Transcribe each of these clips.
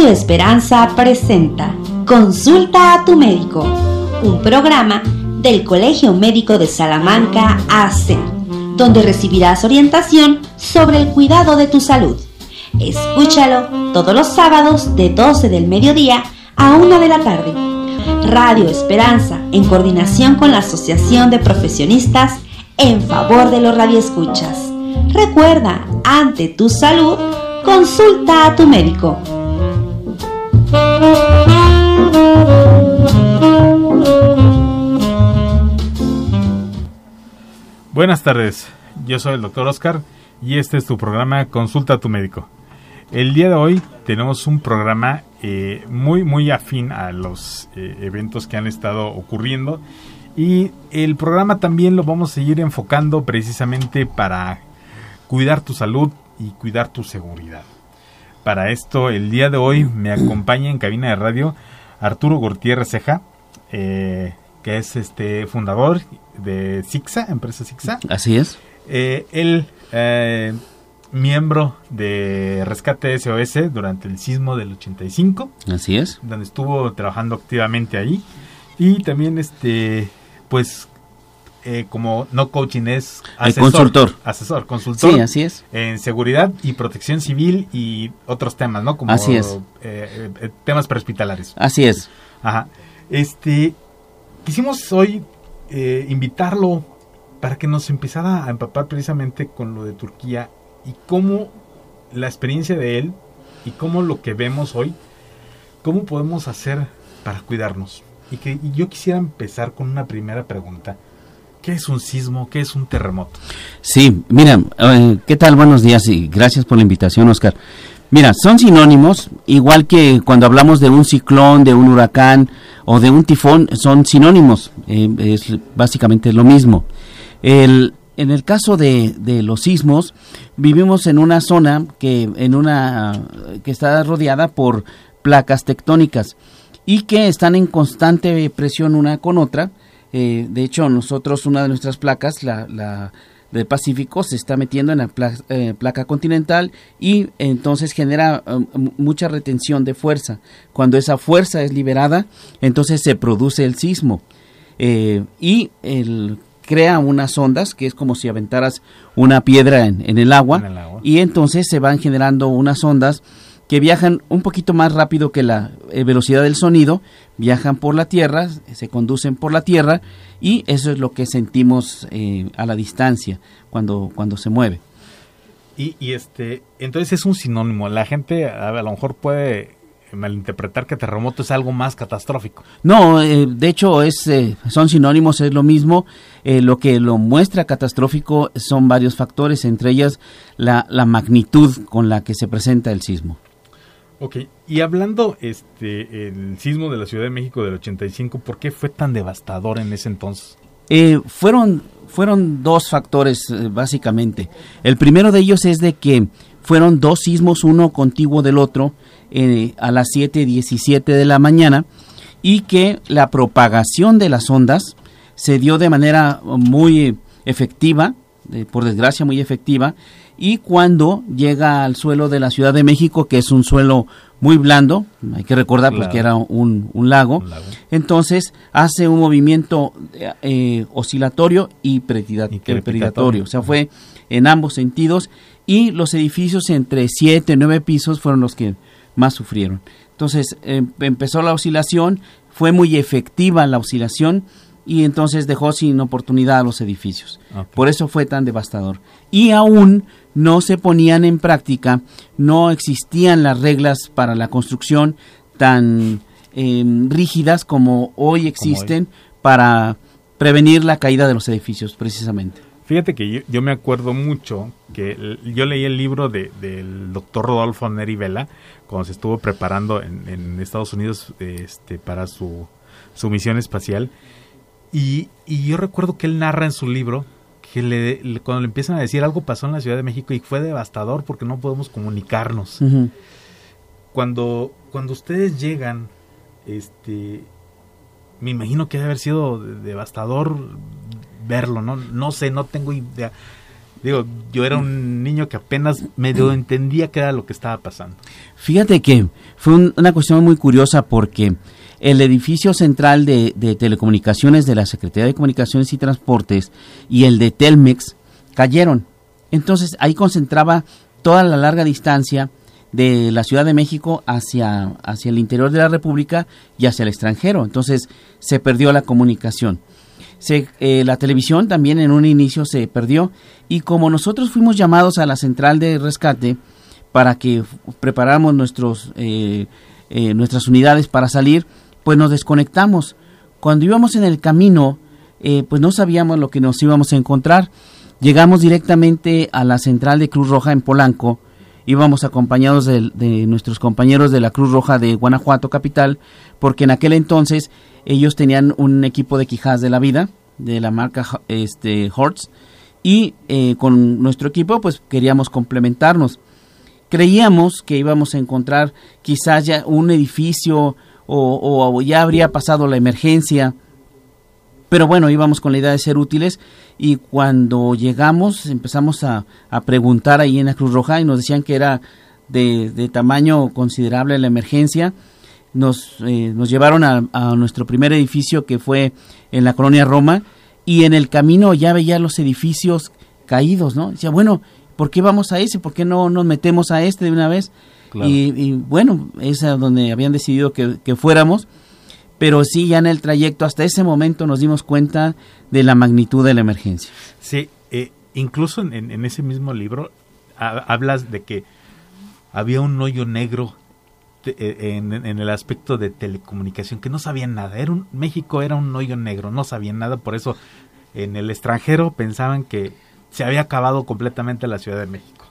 Radio Esperanza presenta Consulta a tu médico, un programa del Colegio Médico de Salamanca AC, donde recibirás orientación sobre el cuidado de tu salud. Escúchalo todos los sábados de 12 del mediodía a 1 de la tarde. Radio Esperanza, en coordinación con la Asociación de Profesionistas en favor de los radioescuchas. Recuerda, ante tu salud, consulta a tu médico. Buenas tardes, yo soy el doctor Oscar y este es tu programa Consulta a tu médico. El día de hoy tenemos un programa eh, muy muy afín a los eh, eventos que han estado ocurriendo y el programa también lo vamos a seguir enfocando precisamente para cuidar tu salud y cuidar tu seguridad. Para esto, el día de hoy me acompaña en cabina de radio Arturo Gutiérrez Ceja, eh, que es este fundador de Sixa, empresa Sixa. Así es. Eh, él, eh, miembro de Rescate SOS durante el sismo del 85. Así es. Donde estuvo trabajando activamente ahí. Y también, este, pues, eh, como no coaching es asesor, consultor. Asesor, consultor. Sí, así es. En seguridad y protección civil y otros temas, ¿no? Como así es. Eh, temas prehospitalarios. Así es. Ajá. Este, quisimos hoy invitarlo para que nos empezara a empapar precisamente con lo de Turquía y cómo la experiencia de él y cómo lo que vemos hoy, cómo podemos hacer para cuidarnos. Y que y yo quisiera empezar con una primera pregunta. ¿Qué es un sismo? ¿Qué es un terremoto? Sí, mira, eh, ¿qué tal? Buenos días y gracias por la invitación, Oscar. Mira, son sinónimos, igual que cuando hablamos de un ciclón, de un huracán o de un tifón, son sinónimos, eh, es básicamente lo mismo. En el caso de, los sismos, vivimos en una zona que, está rodeada por placas tectónicas y que están en constante presión una con otra, eh, de hecho, nosotros, una de nuestras placas, la, la del Pacífico, se está metiendo en la eh, placa continental y entonces genera um, mucha retención de fuerza. Cuando esa fuerza es liberada, entonces se produce el sismo. Eh, y el, crea unas ondas, que es como si aventaras una piedra en, el agua, en el agua, y entonces se van generando unas ondas que viajan un poquito más rápido que la eh, velocidad del sonido, viajan por la Tierra, se conducen por la Tierra y eso es lo que sentimos eh, a la distancia cuando, cuando se mueve. Y, y, este, entonces es un sinónimo. La gente a, lo mejor puede malinterpretar que terremoto es algo más catastrófico. No, eh, de hecho es, son sinónimos, es lo mismo. lo que lo muestra catastrófico son varios factores, entre ellas la, la magnitud con la que se presenta el sismo. Ok, y hablando este el sismo de la Ciudad de México del 85, ¿por qué fue tan devastador en ese entonces? Eh, fueron fueron dos factores eh, básicamente. El primero de ellos es de que fueron dos sismos, uno contiguo del otro, eh, a las 7:17 de la mañana, y que la propagación de las ondas se dio de manera muy efectiva, por desgracia muy efectiva, y cuando llega al suelo de la Ciudad de México, que es un suelo muy blando, hay que recordar pues, que era un, lago, entonces hace un movimiento eh, oscilatorio y, predatorio, o sea, fue en ambos sentidos y los edificios entre 7 y 9 pisos fueron los que más sufrieron. Entonces em, empezó la oscilación, fue muy efectiva la oscilación y entonces dejó sin oportunidad a los edificios. Por eso fue tan devastador. Y aún no se ponían en práctica, no existían las reglas para la construcción tan em, rígidas como hoy existen para prevenir la caída de los edificios, precisamente. Fíjate que yo, me acuerdo mucho que yo leí el libro de, del doctor Rodolfo Neri Vela cuando se estuvo preparando en, Estados Unidos este, para su, su misión espacial. Y, y yo recuerdo que él narra en su libro que le, cuando le empiezan a decir algo pasó en la Ciudad de México y fue devastador porque no podemos comunicarnos. Cuando cuando ustedes llegan, este, me imagino que debe haber sido devastador verlo, ¿no? No sé, no tengo idea. Digo, yo era un niño que apenas medio entendía qué era lo que estaba pasando. Fíjate que fue una cuestión muy curiosa porque el edificio central de, telecomunicaciones de la Secretaría de Comunicaciones y Transportes y el de Telmex cayeron. Entonces ahí concentraba toda la larga distancia de la Ciudad de México hacia, hacia el interior de la República y hacia el extranjero. Entonces se perdió la comunicación. Se, eh, la televisión también en un inicio se perdió y como nosotros fuimos llamados a la central de rescate para que preparáramos nuestros, eh, eh, nuestras unidades para salir, pues nos desconectamos. Cuando íbamos en el camino, pues no sabíamos lo que nos íbamos a encontrar. Llegamos directamente a la central de Cruz Roja en Polanco, íbamos acompañados de, nuestros compañeros de la Cruz Roja de Guanajuato Capital, porque en aquel entonces ellos tenían un equipo de quijas de la vida, de la marca este, Hortz, y eh, con nuestro equipo pues queríamos complementarnos. Creíamos que íbamos a encontrar quizás ya un edificio o, ya habría pasado la emergencia, pero bueno, íbamos con la idea de ser útiles y cuando llegamos empezamos a, preguntar ahí en la Cruz Roja y nos decían que era de, tamaño considerable la emergencia. Nos, eh, nos llevaron a, nuestro primer edificio que fue en la colonia Roma y en el camino ya veía los edificios caídos, ¿no? Decía, bueno, ¿por qué vamos a ese? ¿Por qué no nos metemos a este de una vez? Y, bueno, es donde habían decidido que, que fuéramos pero sí ya en el trayecto hasta ese momento nos dimos cuenta de la magnitud de la emergencia. Sí, eh, incluso en, ese mismo libro hablas de que había un hoyo negro eh, en, el aspecto de telecomunicación que no sabían nada. Era un, México era un hoyo negro, no sabían nada, por eso en el extranjero pensaban que se había acabado completamente la Ciudad de México.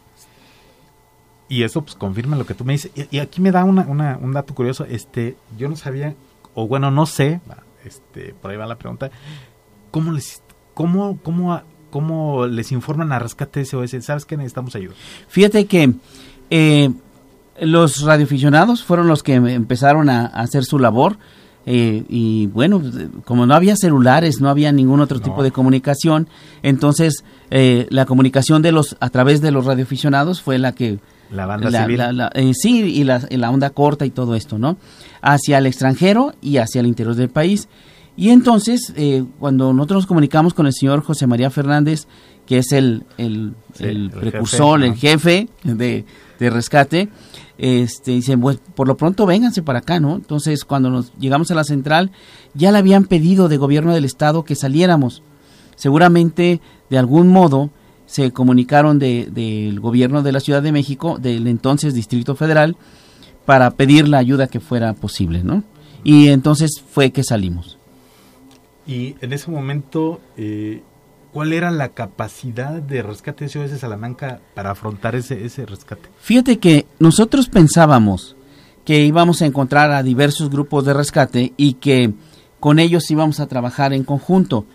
Y eso pues confirma lo que tú me dices. Y, aquí me da una, un dato curioso. Este, yo no sabía o bueno, no sé, este, por ahí va la pregunta, ¿cómo les, cómo, cómo, cómo les informan a Rescate SOS? ¿Sabes que necesitamos ayuda? Fíjate que eh, los radioaficionados fueron los que empezaron a, hacer su labor. Eh, y bueno, como no había celulares, no había ningún otro tipo de comunicación, entonces eh, la comunicación de los a través de los radioaficionados fue la que la banda civil. Eh, sí, y la, onda corta y todo esto, ¿no? Hacia el extranjero y hacia el interior del país. Y entonces, eh, cuando nosotros nos comunicamos con el señor José María Fernández, que es el, el, precursor, el jefe de, rescate, este, dice, pues por lo pronto vénganse para acá, ¿no? Entonces, cuando nos llegamos a la central, ya le habían pedido de gobierno del estado que saliéramos. Seguramente, de algún modo, se comunicaron del gobierno de la Ciudad de México, del entonces Distrito Federal, para pedir la ayuda que fuera posible, ¿no? Y entonces fue que salimos. Y en ese momento, eh, ¿cuál era la capacidad de rescate de SOS Salamanca para afrontar ese, ese rescate? Fíjate que nosotros pensábamos que íbamos a encontrar a diversos grupos de rescate y que con ellos íbamos a trabajar en conjunto.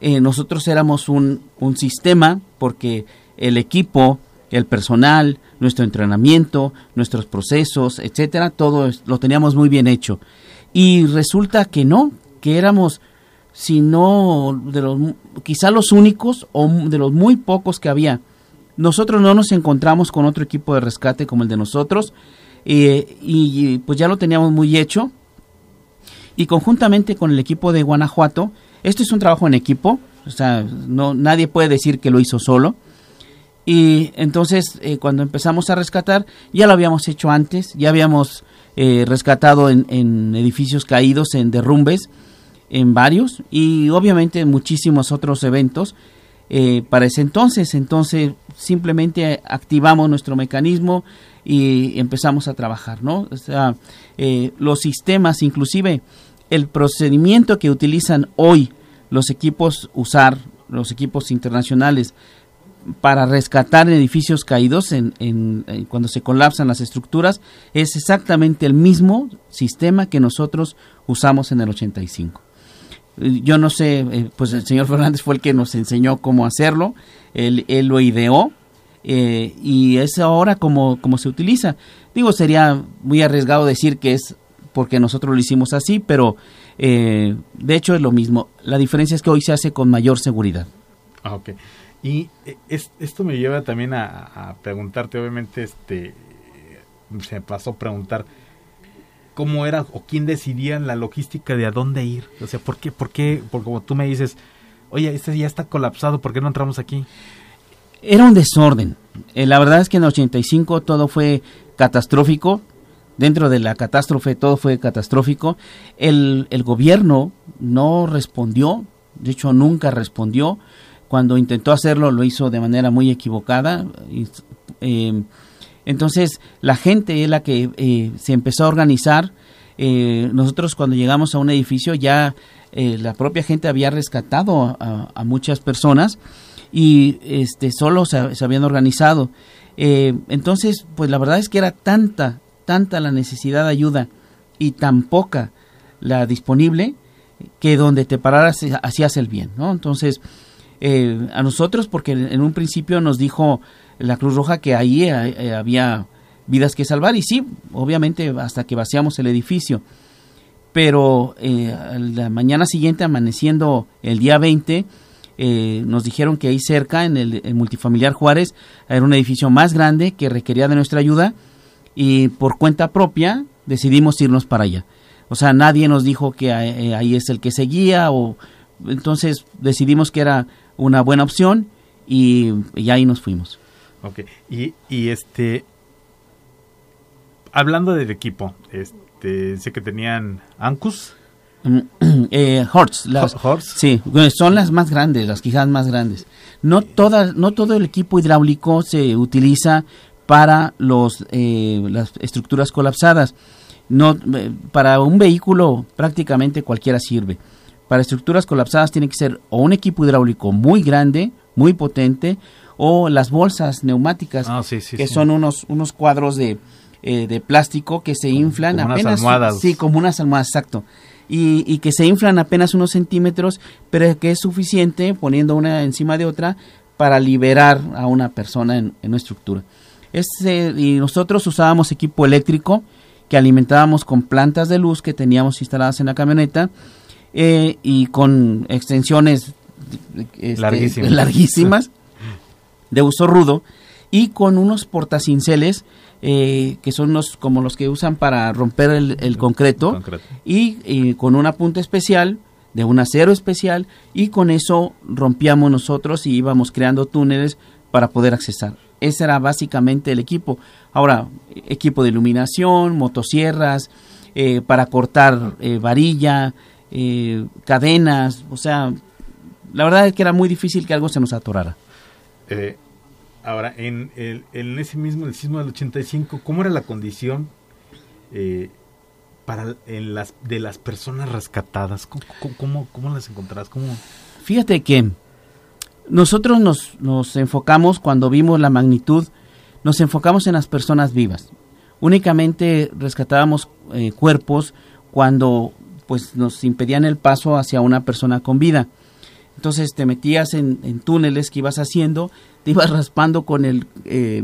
Eh, nosotros éramos un, un sistema porque el equipo, el personal, nuestro entrenamiento, nuestros procesos, etcétera, todo lo teníamos muy bien hecho. Y resulta que no, que éramos, si no, de los, quizá los únicos o de los muy pocos que había. Nosotros no nos encontramos con otro equipo de rescate como el de nosotros eh, y pues ya lo teníamos muy hecho. Y conjuntamente con el equipo de Guanajuato, esto es un trabajo en equipo, o sea, no, nadie puede decir que lo hizo solo. Y entonces, eh, cuando empezamos a rescatar, ya lo habíamos hecho antes, ya habíamos eh, rescatado en, edificios caídos, en derrumbes, en varios, y obviamente en muchísimos otros eventos eh, para ese entonces. Entonces, simplemente activamos nuestro mecanismo y empezamos a trabajar, ¿no? O sea, los sistemas, inclusive el procedimiento que utilizan hoy los equipos usar, los equipos internacionales, para rescatar edificios caídos en, en, cuando se colapsan las estructuras, es exactamente el mismo sistema que nosotros usamos en el 85. Yo no sé, eh, pues el señor Fernández fue el que nos enseñó cómo hacerlo, él, él lo ideó eh, y es ahora como, como se utiliza. Digo, sería muy arriesgado decir que es porque nosotros lo hicimos así, pero eh, de hecho es lo mismo. La diferencia es que hoy se hace con mayor seguridad. Ah, ok. Y eh, esto me lleva también a, preguntarte, obviamente, este, se me pasó a preguntar cómo era o quién decidía la logística de a dónde ir. O sea, ¿por qué? ¿Por qué? Porque como tú me dices, oye, este ya está colapsado, ¿por qué no entramos aquí? Era un desorden. Eh, la verdad es que en el 85 todo fue catastrófico. Dentro de la catástrofe todo fue catastrófico. El, gobierno no respondió, de hecho nunca respondió. Cuando intentó hacerlo lo hizo de manera muy equivocada. Eh, entonces la gente es la que eh, se empezó a organizar. Eh, nosotros cuando llegamos a un edificio ya la propia gente había rescatado a, muchas personas y este solo se habían organizado. entonces, pues la verdad es que era tanta, tanta la necesidad de ayuda y tan poca la disponible que donde te pararas hacías el bien, ¿no? Entonces, eh, a nosotros, porque en un principio nos dijo la Cruz Roja que ahí eh, eh, había vidas que salvar, y sí, obviamente hasta que vaciamos el edificio. Pero la mañana siguiente, amaneciendo el día 20, nos dijeron que ahí cerca, en el, multifamiliar Juárez, era un edificio más grande que requería de nuestra ayuda, y por cuenta propia decidimos irnos para allá. O sea, nadie nos dijo que ahí es el que seguía, o entonces decidimos que era una buena opción y, ahí nos fuimos. Ok, y, y este, hablando del equipo, este, sé que tenían Ancus. eh, Horts, las, sí, son las más grandes, las quijadas más grandes. No todas, no todo el equipo hidráulico se utiliza para los eh, las estructuras colapsadas. No, eh, para un vehículo prácticamente cualquiera sirve para estructuras colapsadas tiene que ser o un equipo hidráulico muy grande, muy potente, o las bolsas neumáticas, ah, que son unos, unos cuadros de, eh, de plástico que se inflan apenas. Unas almohadas. Sí, como unas almohadas, exacto. Y, y, que se inflan apenas unos centímetros, pero que es suficiente poniendo una encima de otra para liberar a una persona en, en una estructura. Este, y nosotros usábamos equipo eléctrico que alimentábamos con plantas de luz que teníamos instaladas en la camioneta eh, y con extensiones este, larguísimas. de uso rudo y con unos portacinceles eh, que son los como los que usan para romper el, concreto, Y, con una punta especial de un acero especial y con eso rompíamos nosotros y íbamos creando túneles para poder accesar. Ese era básicamente el equipo. Ahora, equipo de iluminación, motosierras, eh, para cortar varilla, eh, cadenas, o sea, la verdad es que era muy difícil que algo se nos atorara. Eh, ahora, en, el, en ese mismo, el sismo del 85, ¿cómo era la condición eh, para en las, de las personas rescatadas? ¿Cómo, cómo, las encontrás? ¿Cómo? Fíjate que nosotros nos, nos enfocamos, cuando vimos la magnitud, nos enfocamos en las personas vivas. Únicamente rescatábamos cuerpos cuando pues nos impedían el paso hacia una persona con vida. Entonces te metías en, túneles que ibas haciendo, te ibas raspando con el, eh,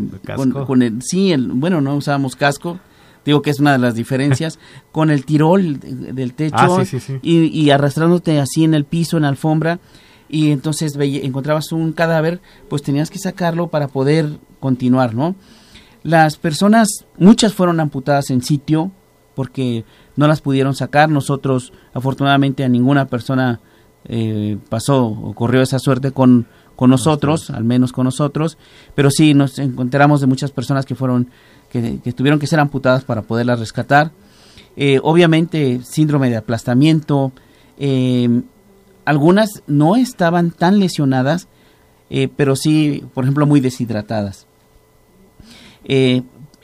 con, el, sí, el, bueno, no usábamos casco, digo que es una de las diferencias, con el tirol del techo ah, Y, arrastrándote así en el piso, en la alfombra, y entonces encontrabas un cadáver, pues tenías que sacarlo para poder continuar, ¿no? Las personas, muchas fueron amputadas en sitio, porque no las pudieron sacar. Nosotros, afortunadamente, a ninguna persona eh, pasó o corrió esa suerte con, con nosotros, al menos con nosotros, pero sí nos encontramos de muchas personas que fueron, que, tuvieron que ser amputadas para poderlas rescatar. Eh, obviamente, síndrome de aplastamiento. Eh, algunas no estaban tan lesionadas, pero sí, por ejemplo, muy deshidratadas.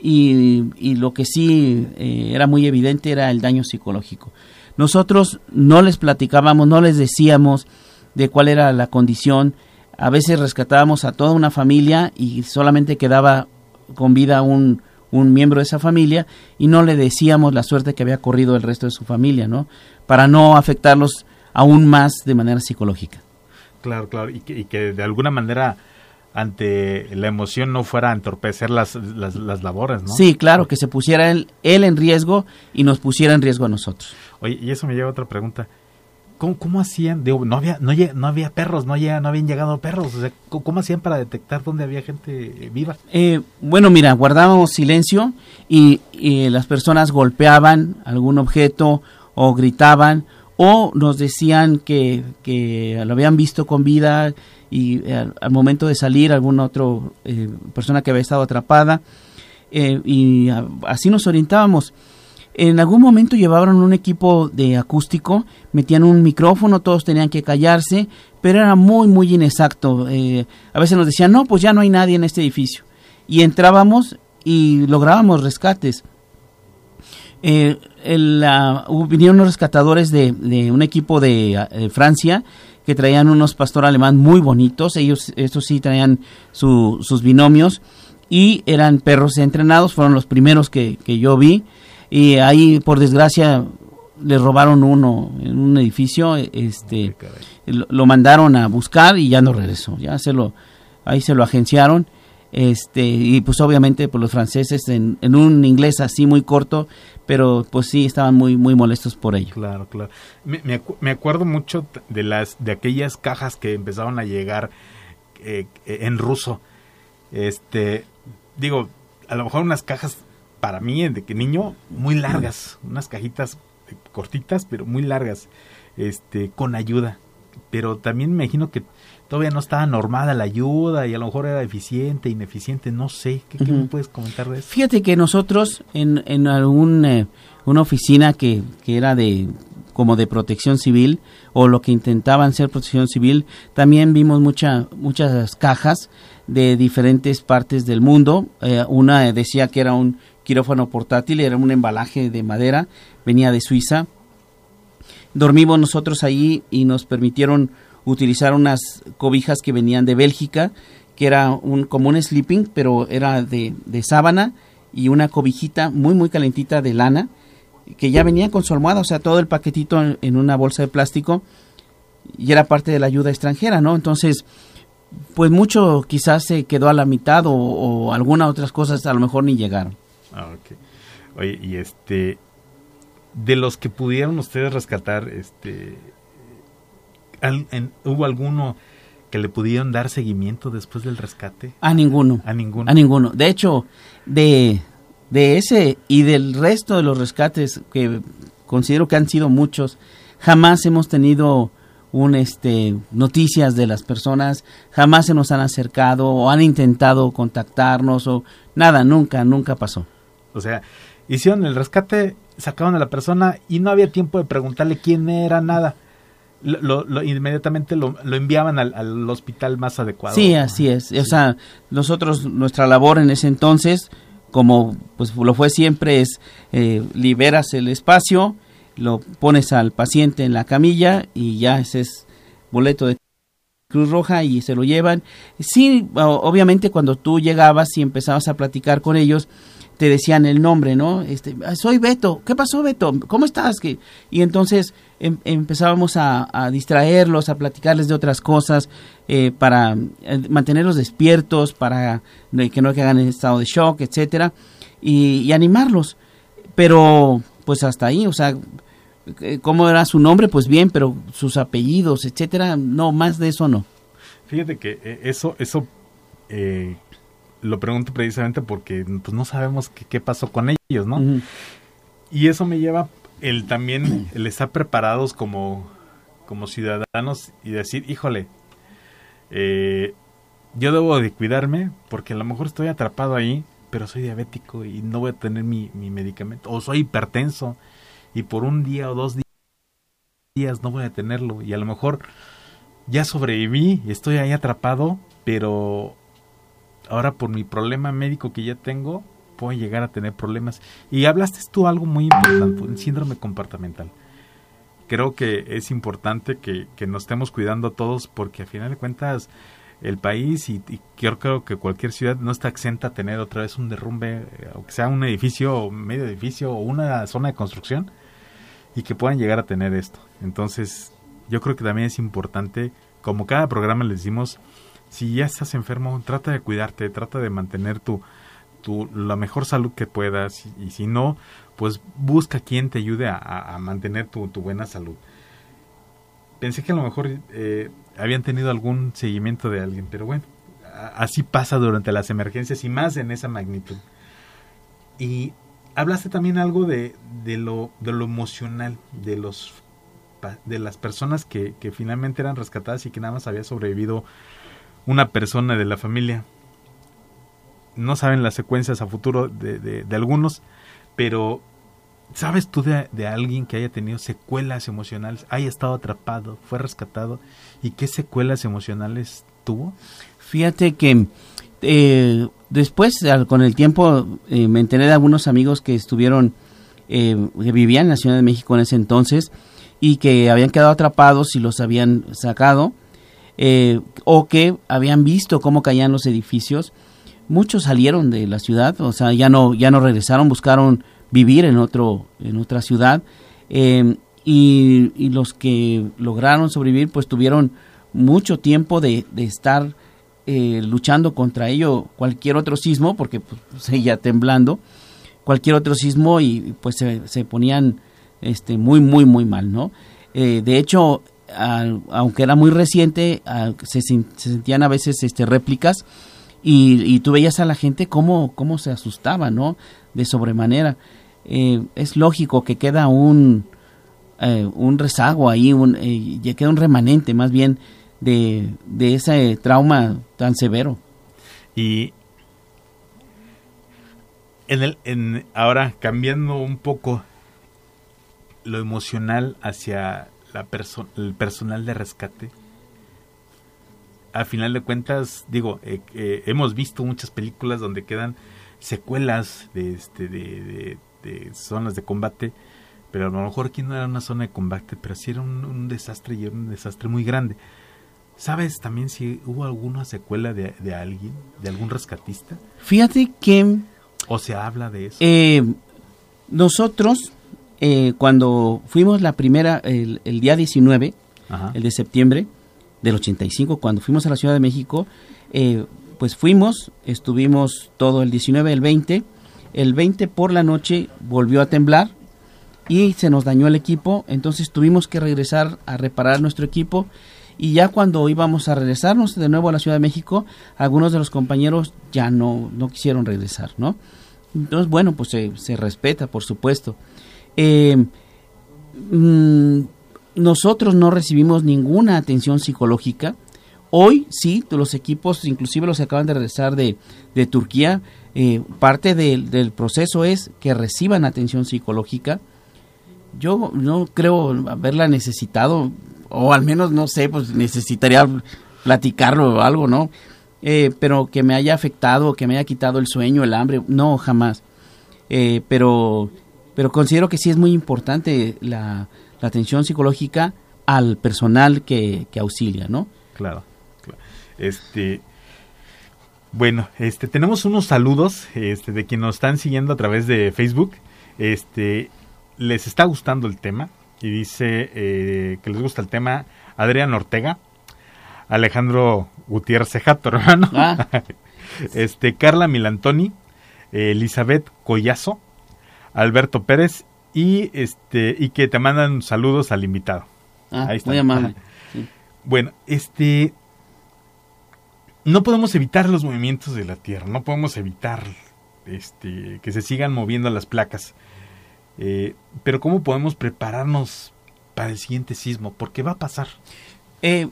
Y, lo que sí eh, era muy evidente era el daño psicológico. Nosotros no les platicábamos, no les decíamos de cuál era la condición. A veces rescatábamos a toda una familia y solamente quedaba con vida un, un miembro de esa familia y no le decíamos la suerte que había corrido el resto de su familia, ¿no? Para no afectarlos aún más de manera psicológica. Claro, claro, y que, y que de alguna manera ante la emoción no fuera a entorpecer las, las, labores, ¿no? Sí, claro, que se pusiera él, él, en riesgo y nos pusiera en riesgo a nosotros. Oye, y eso me lleva a otra pregunta. ¿cómo, hacían? no había, no, no había perros, no, no habían llegado perros. O sea, ¿cómo, hacían para detectar dónde había gente viva? Eh, bueno, mira, guardábamos silencio y, las personas golpeaban algún objeto o gritaban o nos decían que, que lo habían visto con vida y eh, al, momento de salir alguna otra eh, persona que había estado atrapada y así nos orientábamos. En algún momento llevaban un equipo de acústico, metían un micrófono, todos tenían que callarse, pero era muy, muy inexacto. Eh, a veces nos decían, no, pues ya no hay nadie en este edificio. Y entrábamos y lográbamos rescates. Eh, vinieron unos rescatadores de, un equipo de eh, Francia que traían unos pastor alemán muy bonitos. Ellos, estos sí, traían sus binomios y eran perros entrenados. Fueron los primeros que, que yo vi y ahí por desgracia le robaron uno en un edificio, este lo, mandaron a buscar y ya no regresó, ya se lo ahí se lo agenciaron. Este, y pues obviamente pues los franceses en, un inglés así muy corto, pero pues sí estaban muy muy molestos por ello. Claro, claro. Me, me, acuerdo mucho de las de aquellas cajas que empezaron a llegar eh, en ruso. Este, digo, a lo mejor unas cajas para mí, de que niño, muy largas, unas cajitas cortitas, pero muy largas, este, con ayuda. Pero también me imagino que todavía no estaba normada la ayuda y a lo mejor era eficiente, ineficiente, no sé. ¿Qué, me puedes comentar de eso? Fíjate que nosotros en, en algún, eh, una oficina que, que era de como de protección civil o lo que intentaban ser protección civil, también vimos mucha, muchas cajas de diferentes partes del mundo. Eh, una decía que era un quirófano portátil, era un embalaje de madera, venía de Suiza. Dormimos nosotros ahí y nos permitieron utilizar unas cobijas que venían de Bélgica, que era un, como un sleeping, pero era de, de sábana y una cobijita muy, muy calentita de lana, que ya venía con su almohada, o sea, todo el paquetito en, una bolsa de plástico y era parte de la ayuda extranjera, ¿no? Entonces, pues mucho quizás se quedó a la mitad o, o algunas otras cosas a lo mejor ni llegaron. Ah, ok. Oye, y este, de los que pudieron ustedes rescatar, este, ¿hubo alguno que le pudieron dar seguimiento después del rescate? A ninguno. A ninguno. A ninguno. De hecho, de, de ese y del resto de los rescates, que considero que han sido muchos, jamás hemos tenido un este noticias de las personas, jamás se nos han acercado o han intentado contactarnos o nada, nunca, nunca pasó. O sea, hicieron el rescate, sacaron a la persona y no había tiempo de preguntarle quién era, nada. Lo, inmediatamente lo, enviaban al, hospital más adecuado. Sí, así es. O sea, nosotros, nuestra labor en ese entonces, como pues lo fue siempre, es eh, liberas el espacio, lo pones al paciente en la camilla y ya ese es boleto de Cruz Roja y se lo llevan. Sí, obviamente cuando tú llegabas y empezabas a platicar con ellos, te decían el nombre, ¿no? Este, ah, soy Beto, ¿qué pasó Beto? ¿Cómo estás? Y entonces em, empezábamos a, distraerlos, a platicarles de otras cosas, eh, para eh, mantenerlos despiertos, para que no caigan en estado de shock, etcétera, y, animarlos. Pero, pues hasta ahí, o sea, eh, ¿cómo era su nombre? Pues bien, pero sus apellidos, etcétera, no, más de eso no. Fíjate que eso, eso lo pregunto precisamente porque pues no sabemos qué, pasó con ellos, ¿no? Y eso me lleva el también el estar preparados como, como ciudadanos y decir, híjole, eh, yo debo de cuidarme porque a lo mejor estoy atrapado ahí, pero soy diabético y no voy a tener mi, mi medicamento, o soy hipertenso y por un día o dos días no voy a tenerlo y a lo mejor ya sobreviví y estoy ahí atrapado, pero ahora por mi problema médico que ya tengo, puedo llegar a tener problemas. Y hablaste tú algo muy importante, el síndrome comportamental. Creo que es importante que, nos estemos cuidando todos porque a final de cuentas el país y, yo creo que cualquier ciudad no está exenta a tener otra vez un derrumbe, aunque sea un edificio, medio edificio o una zona de construcción y que puedan llegar a tener esto. Entonces, yo creo que también es importante, como cada programa les decimos, si ya estás enfermo, trata de cuidarte, trata de mantener tu, tu la mejor salud que puedas y, si no, pues busca quien te ayude a, mantener tu, buena salud. pensé que a lo mejor eh, habían tenido algún seguimiento de alguien, pero bueno, así pasa durante las emergencias y más en esa magnitud. Y hablaste también algo de, de, lo, de lo emocional, de los de las personas que, que, finalmente eran rescatadas y que nada más había sobrevivido una persona de la familia. No saben las secuencias a futuro de, de, algunos, pero ¿sabes tú de, de, alguien que haya tenido secuelas emocionales, haya estado atrapado, fue rescatado y qué secuelas emocionales tuvo? Fíjate que eh, después, con el tiempo, eh, me enteré de algunos amigos que estuvieron, eh, que vivían en la Ciudad de México en ese entonces y que habían quedado atrapados y los habían sacado o que habían visto cómo caían los edificios. Muchos salieron de la ciudad, o sea, ya no, ya no regresaron, buscaron vivir en otro, en otra ciudad. y, y, los que lograron sobrevivir, pues tuvieron mucho tiempo de, estar eh, luchando contra ello cualquier otro sismo, porque pues, seguía temblando, cualquier otro sismo y pues se, ponían este, muy, muy, muy mal, ¿no? Eh, de hecho, aunque era muy reciente, se, sentían a veces este, réplicas y, y, tú veías a la gente cómo, cómo se asustaba, ¿no? De sobremanera. Eh, es lógico que queda un, un rezago ahí, un, ya queda un remanente más bien de, de ese trauma tan severo. Y en el, ahora cambiando un poco lo emocional hacia la el personal de rescate. A final de cuentas, digo, eh, eh, hemos visto muchas películas donde quedan secuelas de, este, de, de, zonas de combate, pero a lo mejor aquí no era una zona de combate, pero sí era un, un desastre y era un desastre muy grande. ¿Sabes también si hubo alguna secuela de, alguien, de algún rescatista? Fíjate que... ¿O se habla de eso? Eh, nosotros, eh, cuando fuimos la primera, el, día 19, el de septiembre del 85, cuando fuimos a la Ciudad de México, eh, pues fuimos, estuvimos todo el 19, el 20, el 20 por la noche volvió a temblar y se nos dañó el equipo, entonces tuvimos que regresar a reparar nuestro equipo y ya cuando íbamos a regresarnos de nuevo a la Ciudad de México, algunos de los compañeros ya no, no quisieron regresar, ¿no? Entonces, bueno, pues se, respeta, por supuesto. Eh, mm, nosotros no recibimos ninguna atención psicológica. Hoy sí, los equipos, inclusive los que acaban de regresar de, de Turquía, eh, parte del proceso es que reciban atención psicológica. Yo no creo haberla necesitado o al menos no sé, pues necesitaría platicarlo o algo, ¿no? Eh, pero que me haya afectado, que me haya quitado el sueño, el hambre, no, jamás. Pero, pero considero que sí es muy importante la, atención psicológica al personal que, auxilia, ¿no? Claro, claro. Este, bueno, este, tenemos unos saludos este, de quienes nos están siguiendo a través de Facebook. Este, les está gustando el tema y dice eh, que les gusta el tema Adrián Ortega, Alejandro Gutiérrez Cejato, hermano, ah. este, Carla Milantoni, Elizabeth Collazo, Alberto Pérez y este y que te mandan saludos al invitado. Ah, Ahí está. Muy amable. Bueno, este no podemos evitar los movimientos de la Tierra, no podemos evitar este que se sigan moviendo las placas. Eh, pero ¿cómo podemos prepararnos para el siguiente sismo? Porque va a pasar. Eh,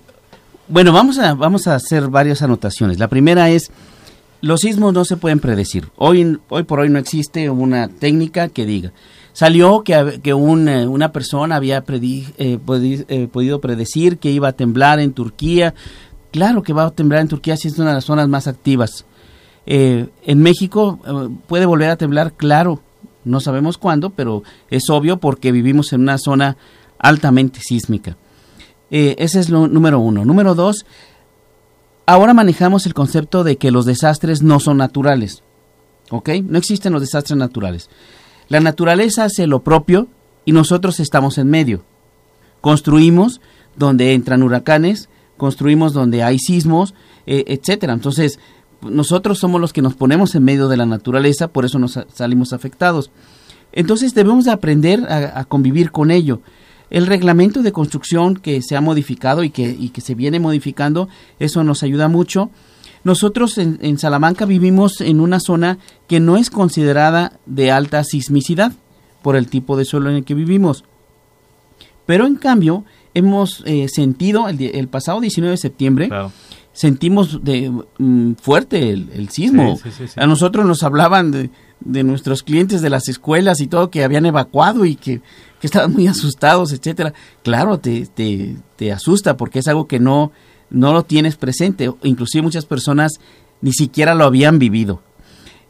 bueno, vamos a, vamos a hacer varias anotaciones. La primera es, los sismos no se pueden predecir. Hoy, hoy por hoy no existe una técnica que diga. Salió que, que una persona había eh, podido predecir que iba a temblar en Turquía. Claro que va a temblar en Turquía si es una de las zonas más activas. en México puede volver a temblar, claro, no sabemos cuándo, pero es obvio porque vivimos en una zona altamente sísmica. Eh, ese es lo número uno. Número dos, ahora manejamos el concepto de que los desastres no son naturales. ¿Ok? No existen los desastres naturales. La naturaleza hace lo propio y nosotros estamos en medio. Construimos donde entran huracanes, construimos donde hay sismos, eh, etcétera. Entonces, nosotros somos los que nos ponemos en medio de la naturaleza, por eso nos salimos afectados. Entonces debemos aprender a, convivir con ello. El reglamento de construcción que se ha modificado y que, y que se viene modificando, eso nos ayuda mucho. Nosotros en, en, Salamanca vivimos en una zona que no es considerada de alta sismicidad por el tipo de suelo en el que vivimos. Pero en cambio, hemos eh, sentido el, el, pasado 19 de septiembre, claro. sentimos de mm, fuerte el, el sismo. Sí, sí, sí, A nosotros nos hablaban de, de, nuestros clientes de las escuelas y todo que habían evacuado y que, que estaban muy asustados, etcétera. Claro, te, te, te asusta porque es algo que no, no lo tienes presente. Inclusive muchas personas ni siquiera lo habían vivido.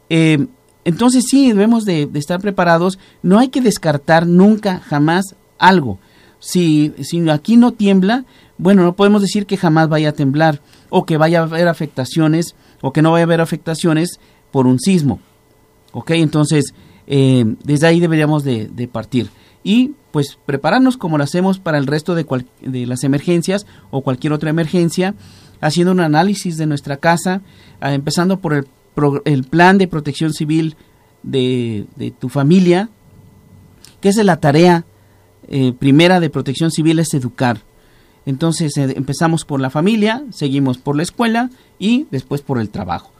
Eh, entonces sí, debemos de, estar preparados. No hay que descartar nunca, jamás algo. Si, si aquí no tiembla, bueno, no podemos decir que jamás vaya a temblar o que vaya a haber afectaciones o que no vaya a haber afectaciones por un sismo. ¿Ok? Entonces, eh, desde ahí deberíamos de, de, partir. Y pues prepararnos como lo hacemos para el resto de, de las emergencias o cualquier otra emergencia, haciendo un análisis de nuestra casa, eh, empezando por el, pro, el, plan de protección civil de, de, tu familia, que es la tarea eh, primera de protección civil, es educar. Entonces eh, empezamos por la familia, seguimos por la escuela y después por el trabajo.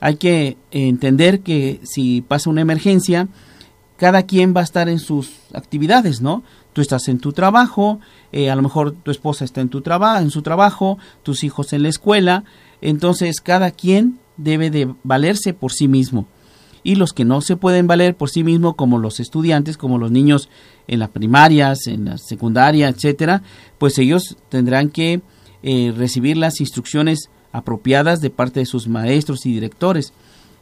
Hay que entender que si pasa una emergencia, cada quien va a estar en sus actividades, ¿no? Tú estás en tu trabajo, eh, a lo mejor tu esposa está en, tu en su trabajo, tus hijos en la escuela, entonces cada quien debe de valerse por sí mismo. Y los que no se pueden valer por sí mismo, como los estudiantes, como los niños en las primarias, en la secundaria, etcétera, pues ellos tendrán que eh, recibir las instrucciones apropiadas de parte de sus maestros y directores.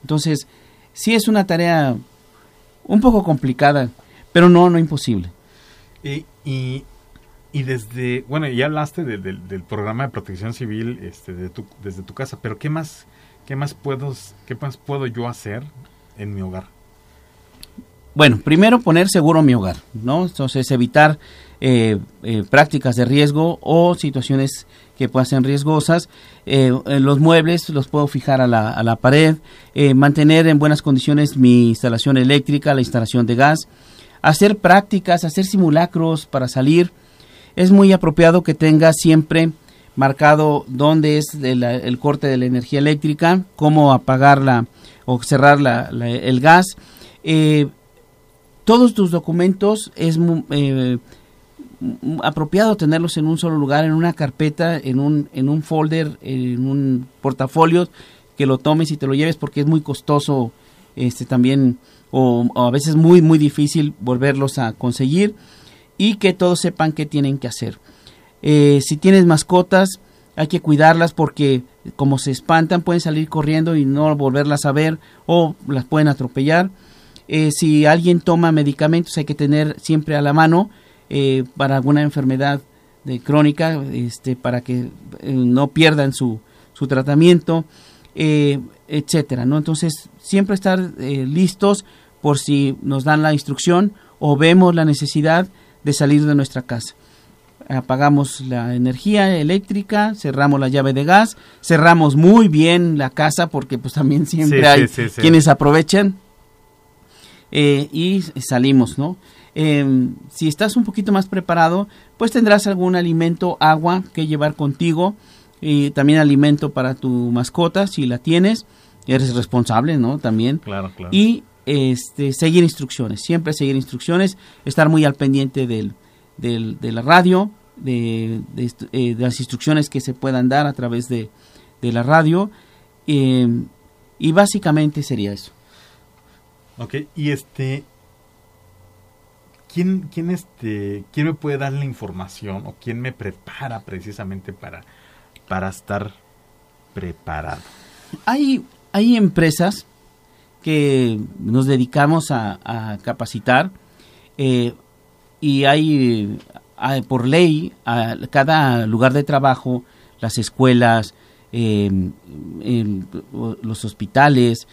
Entonces, sí es una tarea un poco complicada, pero no, no imposible. Y, y, desde, bueno, ya hablaste de, del programa de protección civil este, de tu, desde tu casa, pero ¿qué más, qué, más puedo, ¿qué más puedo yo hacer en mi hogar? Bueno, primero poner seguro mi hogar, ¿no? Entonces evitar eh, eh, prácticas de riesgo o situaciones que puedan ser riesgosas. Eh, los muebles los puedo fijar a la, a la pared, mantener en buenas condiciones mi instalación eléctrica, la instalación de gas, hacer prácticas, hacer simulacros para salir. Es muy apropiado que tenga siempre marcado dónde es el, corte de la energía eléctrica, cómo apagarla o cerrar la, el gas. Todos tus documentos es eh, apropiado tenerlos en un solo lugar, en una carpeta, en un, en un folder, en un portafolio, que lo tomes y te lo lleves porque es muy costoso este también o, a veces muy muy difícil volverlos a conseguir y que todos sepan qué tienen que hacer. Eh, si tienes mascotas, hay que cuidarlas porque como se espantan pueden salir corriendo y no volverlas a ver o las pueden atropellar. Eh, si alguien toma medicamentos hay que tener siempre a la mano eh, para alguna enfermedad de crónica, este, para que eh, no pierdan su, su tratamiento, eh, etcétera, ¿no? Entonces, siempre estar listos por si nos dan la instrucción o vemos la necesidad de salir de nuestra casa. Apagamos la energía eléctrica, cerramos la llave de gas, cerramos muy bien la casa porque pues también siempre Sí, hay sí, sí, sí. quienes aprovechan eh, y salimos, ¿no? Eh, si estás un poquito más preparado, pues tendrás algún alimento, agua que llevar contigo y también alimento para tu mascota si la tienes. Eres responsable, ¿no? También. Claro, claro. Y este, seguir instrucciones, siempre seguir instrucciones, estar muy al pendiente del, del de la radio, de, de, eh, de, las instrucciones que se puedan dar a través de, de la radio. Eh, y básicamente sería eso. Ok, y este, ¿quién, quién, este, ¿quién me puede dar la información o quién me prepara precisamente para, para estar preparado? Hay, hay empresas que nos dedicamos a, a capacitar eh, y hay, por ley a cada lugar de trabajo, las escuelas, eh, los hospitales,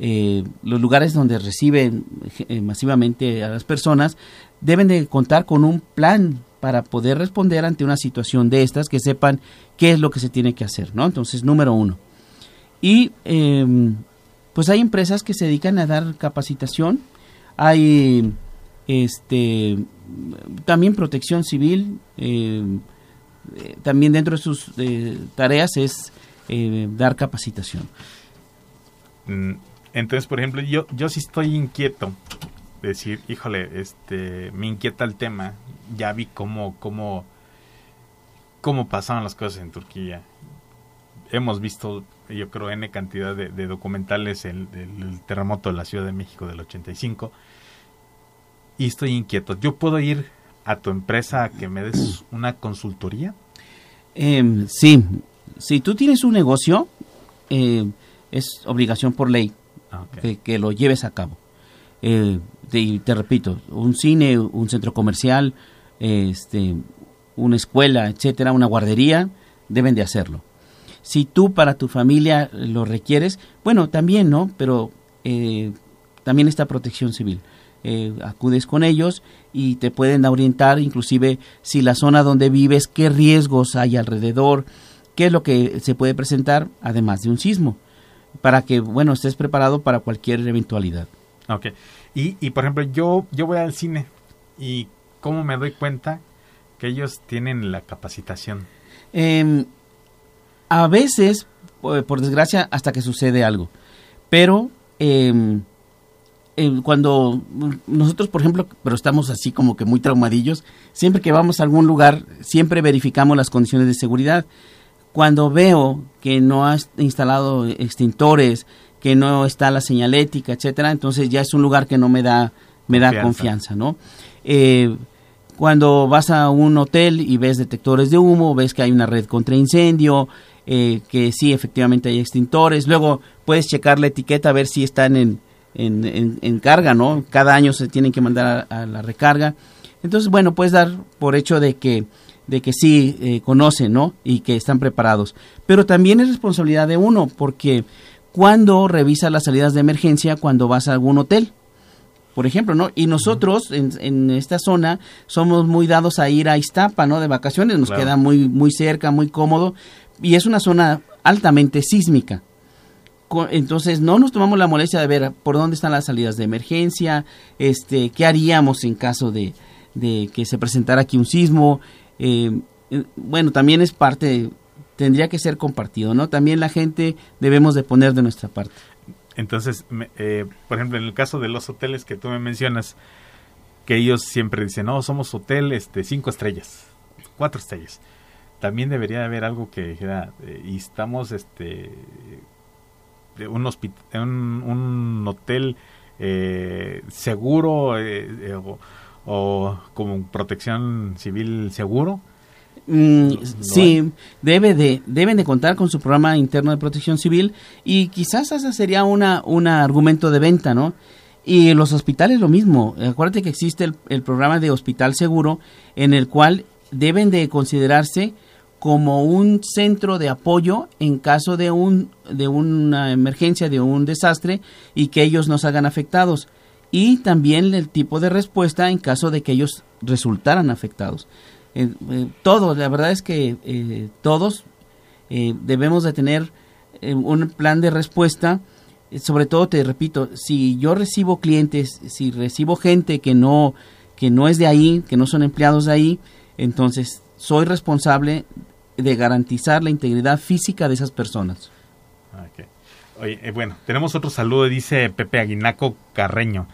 eh, los lugares donde reciben eh, masivamente a las personas deben de contar con un plan para poder responder ante una situación de estas, que sepan qué es lo que se tiene que hacer, ¿no? Entonces, número uno. Y eh, pues hay empresas que se dedican a dar capacitación, hay este, también protección civil, también dentro de sus tareas es dar capacitación. Mm, entonces, por ejemplo, yo, yo sí estoy inquieto decir, híjole, este, me inquieta el tema, ya vi cómo, cómo, cómo pasaban las cosas en Turquía. Hemos visto, yo creo, N cantidad de, documentales el, del terremoto de la Ciudad de México del 85 y estoy inquieto. ¿Yo puedo ir a tu empresa a que me des una consultoría? Em, sí, si tú tienes un negocio, eh, es obligación por ley ah, que, lo lleves a cabo. Eh, te, te, repito, un cine, un centro comercial, este, una escuela, etcétera, una guardería, deben de hacerlo. Si tú para tu familia lo requieres, bueno, también, ¿no? Pero eh, también está protección civil. Eh, acudes con ellos y te pueden orientar, inclusive si la zona donde vives, qué riesgos hay alrededor, qué es lo que se puede presentar, además de un sismo, para que, bueno, estés preparado para cualquier eventualidad. Ok. Y, y por ejemplo, yo, yo voy al cine y ¿cómo me doy cuenta que ellos tienen la capacitación? Em, a veces, por desgracia, hasta que sucede algo. Pero em, em, cuando nosotros, por ejemplo, pero estamos así como que muy traumadillos, siempre que vamos a algún lugar, siempre verificamos las condiciones de seguridad. Cuando veo que no has instalado extintores, que no está la señalética, etcétera, entonces ya es un lugar que no me da me confianza. da confianza, ¿no? Eh, cuando vas a un hotel y ves detectores de humo, ves que hay una red contra incendio, eh, que sí, efectivamente hay extintores. Luego puedes checar la etiqueta a ver si están en, en, carga, ¿no? Cada año se tienen que mandar a, la recarga. Entonces, bueno, puedes dar por hecho de que, de que sí eh, conocen, ¿no? Y que están preparados. Pero también es responsabilidad de uno, porque cuando revisas las salidas de emergencia cuando vas a algún hotel, por ejemplo, ¿no? Y nosotros en, en, esta zona somos muy dados a ir a Iztapa, ¿no? De vacaciones, nos queda muy, muy cerca, muy cómodo, y es una zona altamente sísmica. Entonces no nos tomamos la molestia de ver por dónde están las salidas de emergencia, este, qué haríamos en caso de, de que se presentara aquí un sismo. Eh, eh, bueno, también es parte, tendría que ser compartido, ¿no? También la gente debemos de poner de nuestra parte. Entonces, eh, por ejemplo, en el caso de los hoteles que tú me mencionas, que ellos siempre dicen, no, somos hotel este, cinco estrellas, cuatro estrellas. También debería haber algo que dijera, eh, y estamos este, un, un, un hotel eh, seguro o, o como protección civil seguro Mm, sí, debe de, deben de contar con su programa interno de protección civil y quizás ese sería una, un argumento de venta, ¿no? Y los hospitales lo mismo. Acuérdate que existe el, programa de hospital seguro en el cual deben de considerarse como un centro de apoyo en caso de un de una emergencia, de un desastre y que ellos nos hagan afectados y también el tipo de respuesta en caso de que ellos resultaran afectados. Eh, eh, todos, la verdad es que eh, todos debemos de tener un plan de respuesta. Sobre todo, te repito, si yo recibo clientes, si recibo gente que no, que no es de ahí, que no son empleados de ahí, entonces soy responsable de garantizar la integridad física de esas personas. Oye, bueno, tenemos otro saludo, dice Pepe Aguinaco Carreño.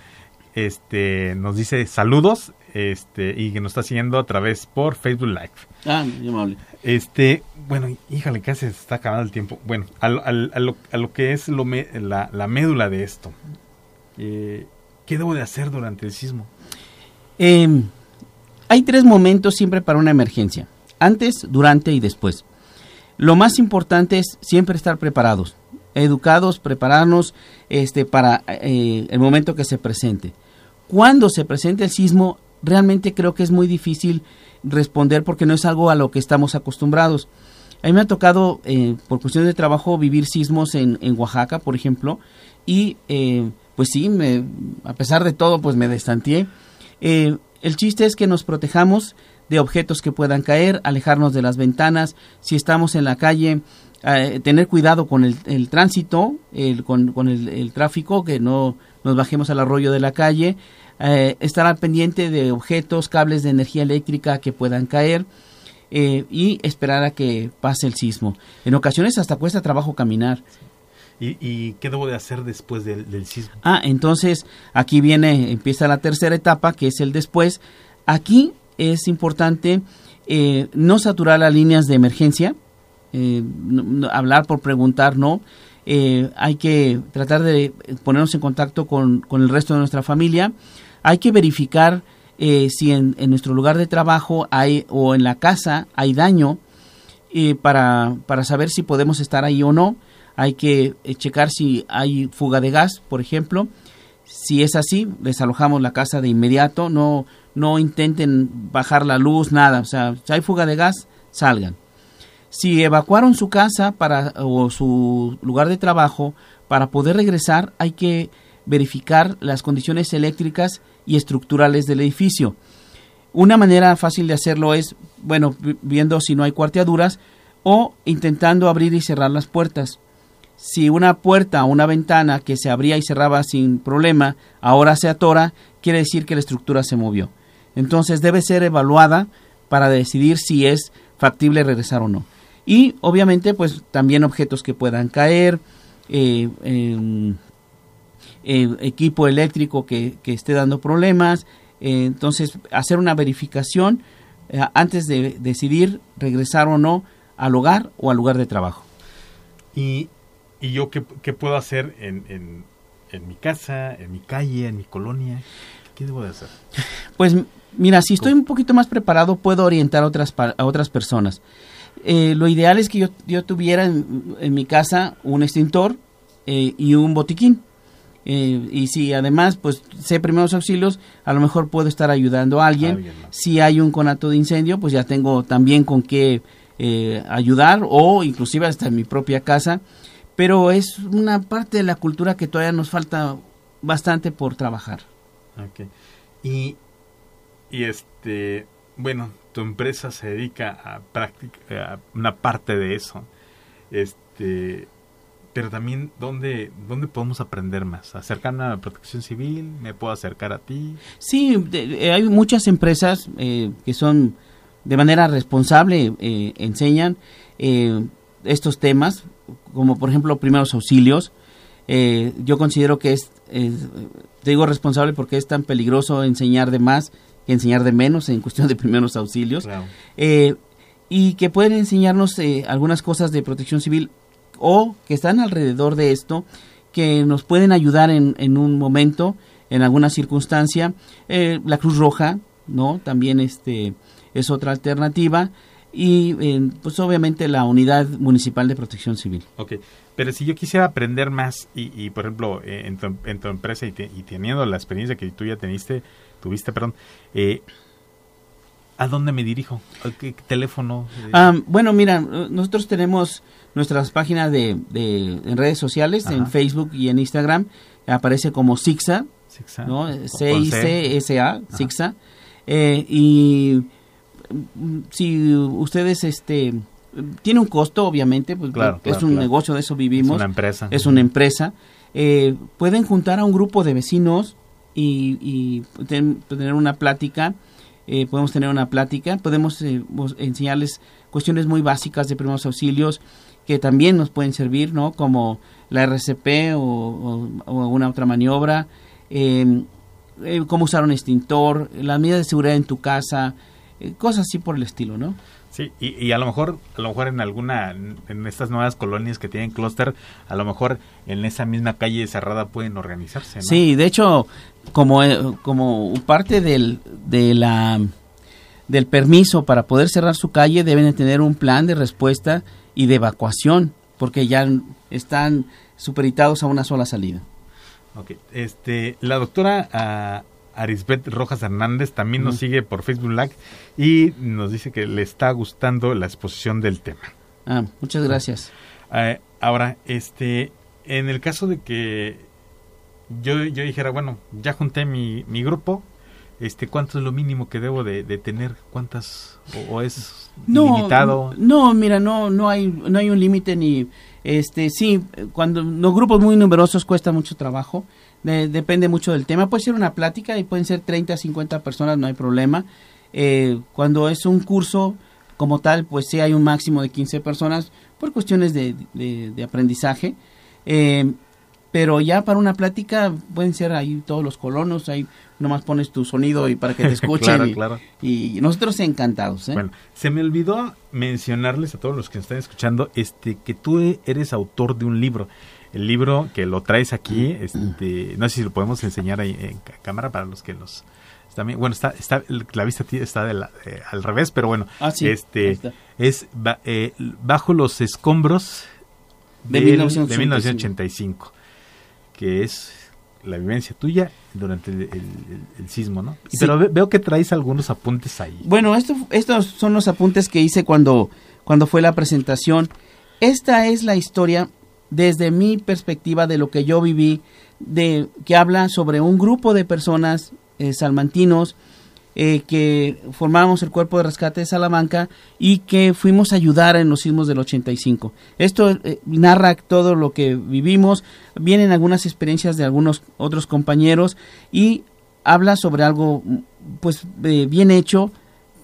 Este, nos dice saludos este y que nos está siguiendo a través por Facebook Live. Ah, amable. Este, bueno, híjole, casi se está acabando el tiempo. Bueno, a, lo, que es lo la, médula de esto. Eh, ¿Qué debo de hacer durante el sismo? Em, hay tres momentos siempre para una emergencia. Antes, durante y después. Lo más importante es siempre estar preparados, educados, prepararnos este, para eh, el momento que se presente. Cuando se presente el sismo, realmente creo que es muy difícil responder porque no es algo a lo que estamos acostumbrados. A mí me ha tocado, eh, por cuestiones de trabajo, vivir sismos en, en Oaxaca, por ejemplo, y eh, pues sí, me, a pesar de todo, pues me destanteé. Eh, el chiste es que nos protejamos de objetos que puedan caer, alejarnos de las ventanas, si estamos en la calle, tener cuidado con el, tránsito, con, con el, el, tráfico, que no nos bajemos al arroyo de la calle, eh, estar al pendiente de objetos, cables de energía eléctrica que puedan caer eh, y esperar a que pase el sismo. En ocasiones hasta cuesta trabajo caminar. ¿Y, qué debo de hacer después del, sismo? Ah, entonces aquí viene, empieza la tercera etapa, que es el después. Aquí es importante eh, no saturar las líneas de emergencia, eh, hablar por preguntar, no. Eh, hay que tratar de ponernos en contacto con, con, el resto de nuestra familia. Hay que verificar si en, nuestro lugar de trabajo hay o en la casa hay daño para, para saber si podemos estar ahí o no hay que eh, checar si hay fuga de gas, por ejemplo. Si es así, desalojamos la casa de inmediato, no, no intenten bajar la luz, nada. O sea, si hay fuga de gas, salgan. Si evacuaron su casa para, o su lugar de trabajo, para poder regresar hay que verificar las condiciones eléctricas y estructurales del edificio. Una manera fácil de hacerlo es, bueno, viendo si no hay cuarteaduras o intentando abrir y cerrar las puertas si una puerta o una ventana que se abría y cerraba sin problema ahora se atora, quiere decir que la estructura se movió. Entonces debe ser evaluada para decidir si es factible regresar o no. Y obviamente pues también objetos que puedan caer, eh, equipo eléctrico que, esté dando problemas. Eh, entonces hacer una verificación eh, antes de decidir regresar o no al hogar o al lugar de trabajo. Y ¿Y yo qué, puedo hacer en, en, mi casa, en mi calle, en mi colonia? ¿Qué debo de hacer? Pues mira, si estoy un poquito más preparado, puedo orientar a otras, a otras personas. Eh, lo ideal es que yo, yo tuviera en, mi casa un extintor eh, y un botiquín. Eh, y si además pues sé primeros auxilios, a lo mejor puedo estar ayudando a alguien. si hay un conato de incendio, pues ya tengo también con qué ayudar o inclusive hasta en mi propia casa pero es una parte de la cultura que todavía nos falta bastante por trabajar. Okay. Y, y este, bueno, tu empresa se dedica a, a una parte de eso. Este, pero también, ¿dónde, ¿dónde podemos aprender más? ¿Acercarme a la protección civil? ¿Me puedo acercar a ti? Sí, hay muchas empresas eh, que son de manera responsable, eh, enseñan eh, estos temas como por ejemplo primeros auxilios. Eh, yo considero que es, te digo responsable porque es tan peligroso enseñar de más que enseñar de menos en cuestión de primeros auxilios. Eh, y que pueden enseñarnos eh, algunas cosas de protección civil o que están alrededor de esto, que nos pueden ayudar en, en un momento, en alguna circunstancia. la Cruz Roja, ¿no? También este, es otra alternativa y pues obviamente la unidad municipal de protección civil. Ok, pero si yo quisiera aprender más y, y por ejemplo eh, en tu, en tu empresa y, teniendo la experiencia que tú ya teniste, tuviste, perdón, eh, ¿a dónde me dirijo? qué teléfono? Ah, bueno, mira, nosotros tenemos nuestras páginas de, de en redes sociales, en Facebook y en Instagram, aparece como Sixa, ¿no? C-I-C-S-A, Sixa, eh, y si ustedes este tiene un costo obviamente pues es un negocio de eso vivimos. Es una empresa. Es una empresa. Eh, pueden juntar a un grupo de vecinos y, tener una plática eh, podemos tener una plática podemos eh, enseñarles cuestiones muy básicas de primeros auxilios que también nos pueden servir no como la RCP o, o, una otra maniobra cómo usar un extintor la medida de seguridad en tu casa eh, cosas así por el estilo, ¿no? Sí, y, a lo mejor, a lo mejor en alguna, en estas nuevas colonias que tienen clúster, a lo mejor en esa misma calle cerrada pueden organizarse, ¿no? Sí, de hecho, como, eh, como parte del, de la, del permiso para poder cerrar su calle, deben de tener un plan de respuesta y de evacuación, porque ya están superitados a una sola salida. Ok, este, la doctora ah, Arisbet Rojas Hernández también nos sigue por Facebook Live y nos dice que le está gustando la exposición del tema. Ah, muchas gracias. Eh, ahora, este, en el caso de que yo, yo dijera, bueno, ya junté mi, mi grupo, este, ¿cuánto es lo mínimo que debo de, tener? ¿Cuántas? O, es limitado? No, mira, no, no hay, no hay un límite ni, este, sí, cuando los grupos muy numerosos cuesta mucho trabajo, depende mucho del tema. Puede ser una plática y pueden ser 30, 50 personas, no hay problema. Eh, cuando es un curso como tal, pues sí hay un máximo de 15 personas por cuestiones de, de, aprendizaje. Eh, pero ya para una plática pueden ser ahí todos los colonos, ahí nomás pones tu sonido y para que te escuchen. y, claro. y, nosotros encantados. ¿eh? Bueno, se me olvidó mencionarles a todos los que están escuchando este que tú eres autor de un libro. El libro que lo traes aquí, este, no sé si lo podemos enseñar ahí en cámara para los que los también bueno está está la vista está de la, eh, al revés pero bueno ah, este es eh, bajo los escombros de, 1985 que es la vivencia tuya durante el, sismo, ¿no? Pero veo que traes algunos apuntes ahí. Bueno, esto, estos son los apuntes que hice cuando, cuando fue la presentación. Esta es la historia desde mi perspectiva de lo que yo viví, de que habla sobre un grupo de personas eh, salmantinos eh, que formamos el cuerpo de rescate de Salamanca y que fuimos a ayudar en los sismos del 85. Esto eh, narra todo lo que vivimos, vienen algunas experiencias de algunos otros compañeros y habla sobre algo pues eh, bien hecho,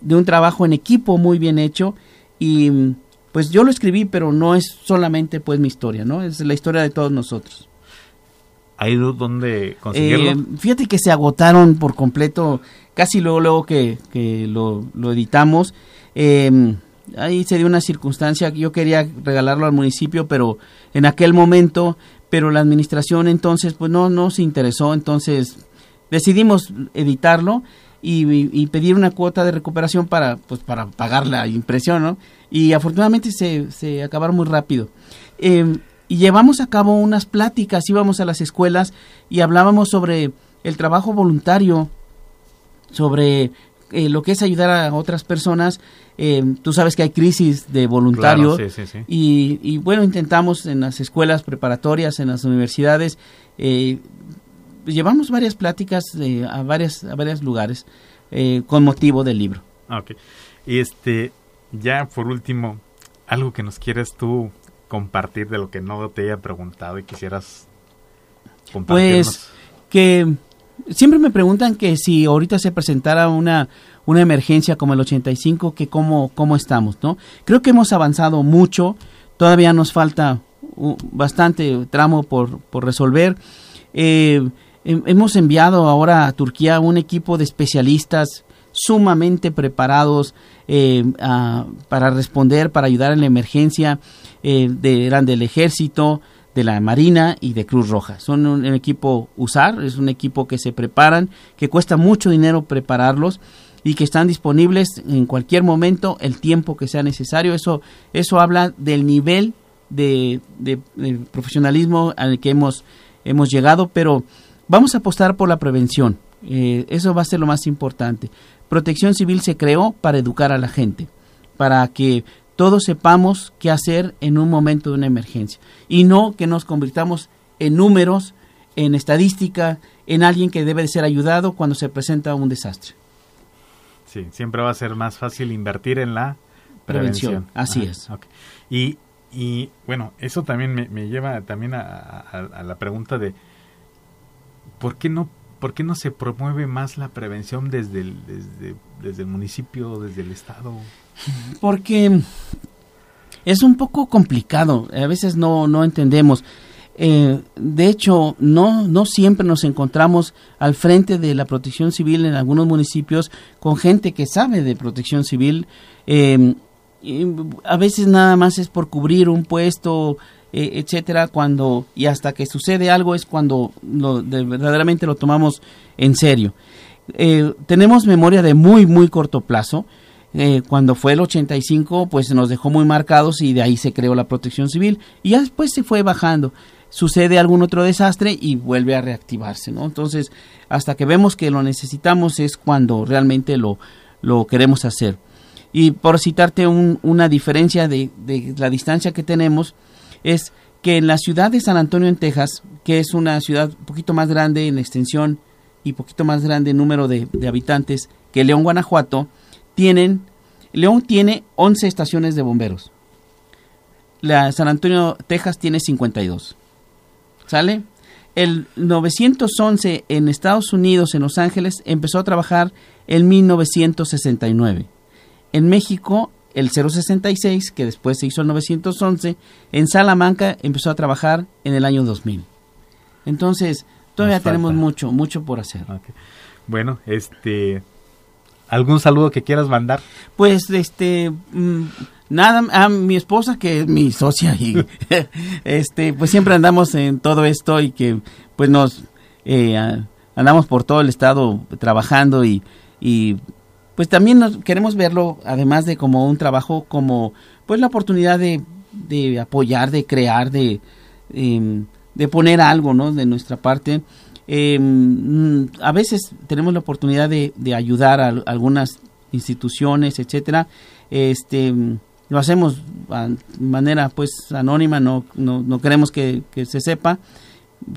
de un trabajo en equipo muy bien hecho y pues yo lo escribí, pero no es solamente pues mi historia, ¿no? Es la historia de todos nosotros. ¿Hay dónde conseguirlo? fíjate que se agotaron por completo casi luego, luego que, lo, editamos. Em, ahí se dio una circunstancia que yo quería regalarlo al municipio, pero en aquel momento, pero la administración entonces pues no, no se interesó, entonces decidimos editarlo y, pedir una cuota de recuperación para, pues, para pagar la impresión, ¿no? Y afortunadamente se, se acabaron muy rápido. Em, y llevamos a cabo unas pláticas, íbamos a las escuelas y hablábamos sobre el trabajo voluntario sobre eh, lo que es ayudar a otras personas. Eh, tú sabes que hay crisis de voluntarios Y, bueno, intentamos en las escuelas preparatorias, en las universidades, eh, llevamos varias pláticas a, varias, a varios lugares con motivo del libro. Ok. Y este, ya por último, algo que nos quieres tú compartir de lo que no te haya preguntado y quisieras compartirnos. Pues que siempre me preguntan que si ahorita se presentara una, una emergencia como el 85, que cómo, cómo estamos, ¿no? Creo que hemos avanzado mucho, todavía nos falta bastante tramo por, por resolver. Eh, hemos enviado ahora a Turquía un equipo de especialistas sumamente preparados eh, para responder, para ayudar en la emergencia, eh, de, eran del ejército, de la Marina y de Cruz Roja. Son un, equipo usar, es un equipo que se preparan, que cuesta mucho dinero prepararlos y que están disponibles en cualquier momento, el tiempo que sea necesario. Eso, eso habla del nivel de, profesionalismo al que hemos, hemos llegado, pero vamos a apostar por la prevención. Eh, eso va a ser lo más importante. Protección Civil se creó para educar a la gente, para que todos sepamos qué hacer en un momento de una emergencia y no que nos convirtamos en números, en estadística, en alguien que debe de ser ayudado cuando se presenta un desastre. Sí, siempre va a ser más fácil invertir en la prevención. así es. Y, y, bueno, eso también me, lleva también a, la pregunta de ¿por qué no ¿por qué no se promueve más la prevención desde el, desde, desde el municipio, desde el Estado? Porque es un poco complicado, a veces no, no entendemos. Eh, de hecho, no, no siempre nos encontramos al frente de la protección civil en algunos municipios con gente que sabe de protección civil. Eh, a veces nada más es por cubrir un puesto, eh, etcétera, cuando y hasta que sucede algo es cuando lo, verdaderamente lo tomamos en serio. tenemos memoria de muy, muy corto plazo. Eh, cuando fue el 85, pues nos dejó muy marcados y de ahí se creó la protección civil y ya después se fue bajando. Sucede algún otro desastre y vuelve a reactivarse, ¿no? Entonces, hasta que vemos que lo necesitamos es cuando realmente lo, lo queremos hacer. Y por citarte una diferencia de, de la distancia que tenemos, es que en la ciudad de San Antonio, en Texas, que es una ciudad un poquito más grande en extensión y poquito más grande número de, de habitantes que León, Guanajuato, tienen, León tiene 11 estaciones de bomberos. La San Antonio, Texas tiene 52. ¿Sale? El 911 en Estados Unidos, en Los Ángeles, empezó a trabajar en 1969. En México, el 066, que después se hizo el 911, en Salamanca empezó a trabajar en el año 2000. Entonces, todavía Nos falta. tenemos mucho, mucho por hacer. Bueno, este... ¿Algún saludo que quieras mandar? Pues, este, mm, nada, a mi esposa, que es mi socia, y este, pues siempre andamos en todo esto y que, pues nos, eh, andamos por todo el estado trabajando y, y pues también nos queremos verlo, además de como un trabajo, como, pues la oportunidad de, de apoyar, de crear, de, em, de poner algo, ¿no? De nuestra parte. Mm, a veces tenemos la oportunidad de, de ayudar a, algunas instituciones, etcétera. Este, lo hacemos de manera pues anónima, no, no, no queremos que, que se sepa,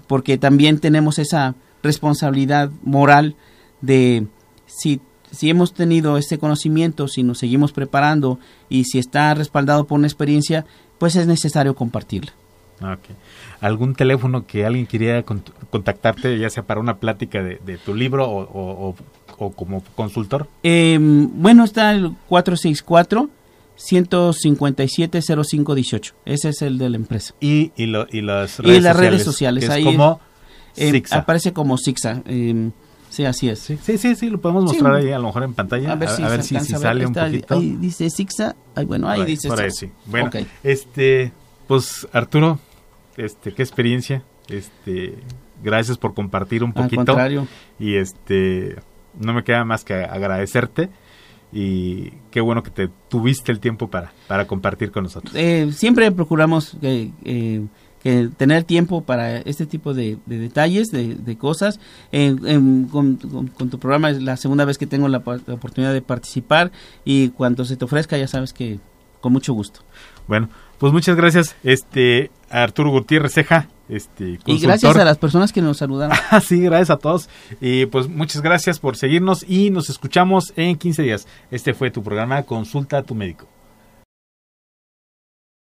porque también tenemos esa responsabilidad moral de si, si hemos tenido este conocimiento, si nos seguimos preparando y si está respaldado por una experiencia, pues es necesario compartirla. Ok. ¿Algún teléfono que alguien quería cont- contactarte, ya sea para una plática de, de tu libro o, o- o- o como consultor? Eh, bueno, está el 464 157 0518. Ese es el de la empresa. Y, y, lo- y las Y redes las sociales. redes sociales, ahí como Eh, aparece como Sixa. eh, sí, así es. Sí, sí, sí, sí, lo podemos mostrar ahí a lo mejor en pantalla. A ver si, sale un poquito. Ahí dice Sixa. Ay, bueno, ahí ahí, dice por ahí, sí. Bueno, este, pues Arturo, este, qué experiencia. Este, gracias por compartir un Al poquito. contrario. Y este, no me queda más que agradecerte. Y qué bueno que te tuviste el tiempo para, para compartir con nosotros. Eh, siempre procuramos que, eh, que tener tiempo para este tipo de, de detalles, de, de cosas. En- en- con, con- con tu programa es la segunda vez que tengo la, oportunidad de participar y cuando se te ofrezca ya sabes que con mucho gusto. Bueno, pues muchas gracias, este, Arturo Gutiérrez Ceja, este, Y gracias a las personas que nos saludaron. Ah, sí, gracias a todos. Y pues muchas gracias por seguirnos y nos escuchamos en 15 días. Este fue tu programa Consulta a tu médico.